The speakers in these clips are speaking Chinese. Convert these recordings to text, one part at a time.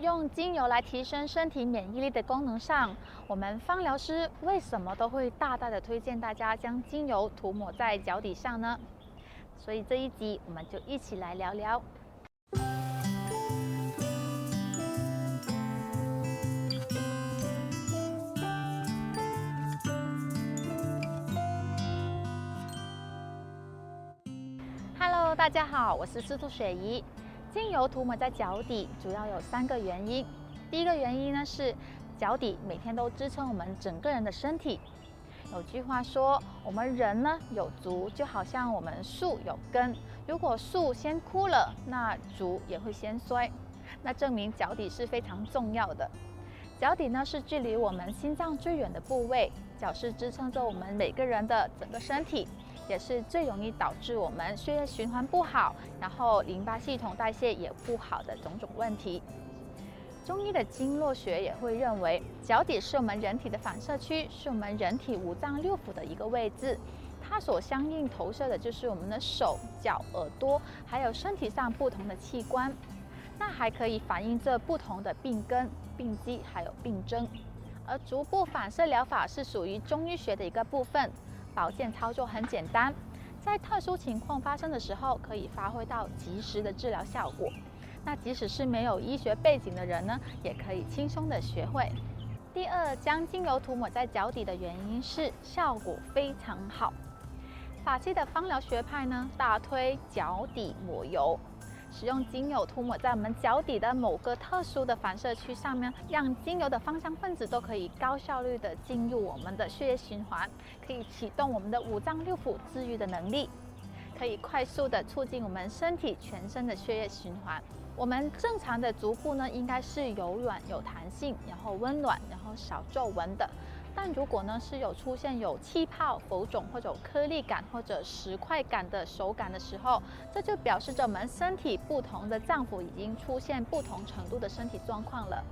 用精油来提升身体免疫力的功能上，我们芳疗师为什么都会大大的推荐大家将精油涂抹在脚底上呢？所以这一集我们就一起来聊聊。Hello，大家好，我是司徒雪怡。精油涂抹在脚底，主要有三个原因。第一个原因呢是，脚底每天都支撑我们整个人的身体。有句话说，我们人呢有足，就好像我们树有根。如果树先枯了，那足也会先衰。那证明脚底是非常重要的。脚底呢是距离我们心脏最远的部位，脚是支撑着我们每个人的整个身体。也是最容易导致我们血液循环不好，然后淋巴系统代谢也不好的种种问题。中医的经络学也会认为，脚底是我们人体的反射区，是我们人体五脏六腑的一个位置，它所相应投射的就是我们的手脚耳朵，还有身体上不同的器官。那还可以反映这不同的病根、病机还有病征。而足部反射疗法是属于中医学的一个部分。保健操作很简单，在特殊情况发生的时候，可以发挥到及时的治疗效果。那即使是没有医学背景的人呢，也可以轻松的学会。第二，将精油涂抹在脚底的原因是效果非常好。法西的芳疗学派呢，大推脚底抹油。使用精油涂抹在我们脚底的某个特殊的反射区上面，让精油的芳香分子都可以高效率的进入我们的血液循环，可以启动我们的五脏六腑治愈的能力，可以快速的促进我们身体全身的血液循环。我们正常的足部呢，应该是柔软有弹性，然后温暖，然后少皱纹的。但如果呢是有出现有气泡、浮肿或者颗粒感或者石块感的手感的时候，这就表示着我们身体不同的脏腑已经出现不同程度的身体状况了。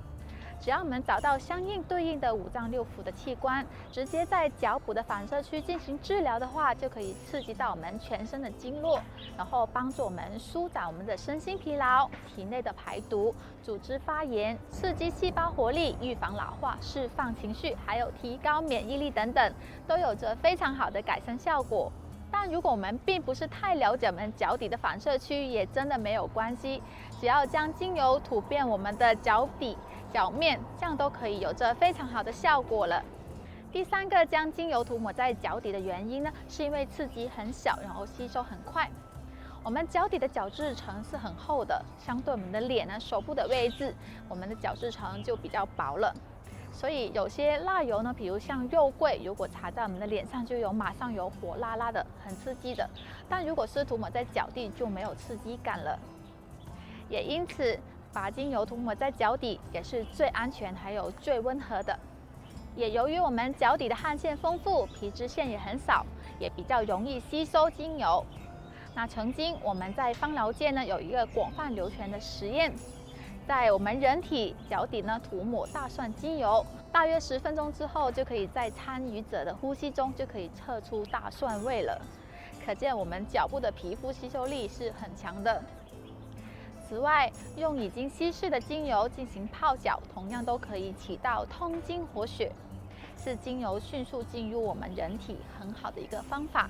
只要我们找到相应对应的五脏六腑的器官，直接在脚部的反射区进行治疗的话，就可以刺激到我们全身的经络，然后帮助我们舒展我们的身心疲劳、体内的排毒、组织发炎、刺激细胞活力、预防老化、释放情绪，还有提高免疫力等等，都有着非常好的改善效果。但如果我们并不是太了解我们脚底的反射区，也真的没有关系，只要将精油涂遍我们的脚底。脚面这样都可以有着非常好的效果了。第三个将精油涂抹在脚底的原因呢，是因为刺激很小，然后吸收很快。我们脚底的角质层是很厚的，相对我们的脸呢，手部的位置，我们的角质层就比较薄了。所以有些蜡油呢，比如像肉桂，如果擦在我们的脸上，就有马上有火辣辣的，很刺激的。但如果是涂抹在脚底，就没有刺激感了。也因此。把精油涂抹在脚底也是最安全，还有最温和的。也由于我们脚底的汗腺丰富，皮脂腺也很少，也比较容易吸收精油。那曾经我们在芳疗界呢，有一个广泛流传的实验，在我们人体脚底呢涂抹大蒜精油，大约十分钟之后，就可以在参与者的呼吸中就可以测出大蒜味了。可见我们脚部的皮肤吸收力是很强的。此外，用已经稀释的精油进行泡脚，同样都可以起到通经活血，是精油迅速进入我们人体很好的一个方法。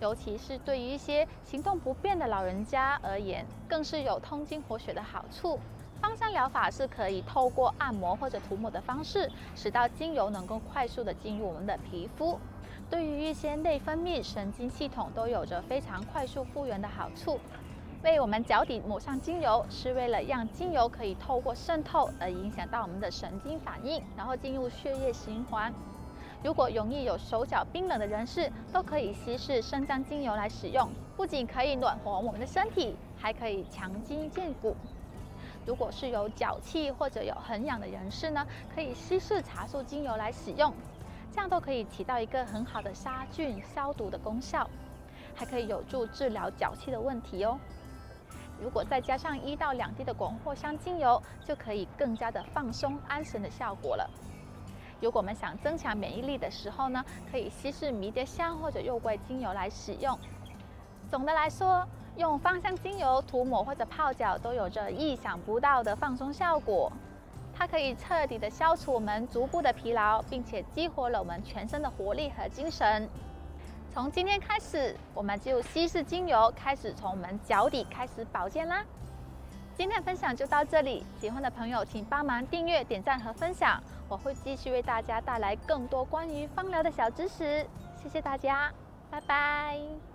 尤其是对于一些行动不便的老人家而言，更是有通经活血的好处。芳香疗法是可以透过按摩或者涂抹的方式，使到精油能够快速的进入我们的皮肤，对于一些内分泌、神经系统都有着非常快速复原的好处。为我们脚底抹上精油，是为了让精油可以透过渗透而影响到我们的神经反应，然后进入血液循环。如果容易有手脚冰冷的人士，都可以稀释生姜精油来使用，不仅可以暖和我们的身体，还可以强筋健骨。如果是有脚气或者有很痒的人士呢，可以稀释茶树精油来使用，这样都可以起到一个很好的杀菌消毒的功效，还可以有助治疗脚气的问题哦。如果再加上一到两滴的广藿香精油，就可以更加的放松安神的效果了。如果我们想增强免疫力的时候呢，可以稀释迷迭香或者肉桂精油来使用。总的来说，用芳香精油涂抹或者泡脚，都有着意想不到的放松效果。它可以彻底的消除我们足部的疲劳，并且激活了我们全身的活力和精神。从今天开始，我们就稀释精油，开始从我们脚底开始保健啦。今天的分享就到这里，喜欢的朋友请帮忙订阅、点赞和分享，我会继续为大家带来更多关于芳疗的小知识。谢谢大家，拜拜。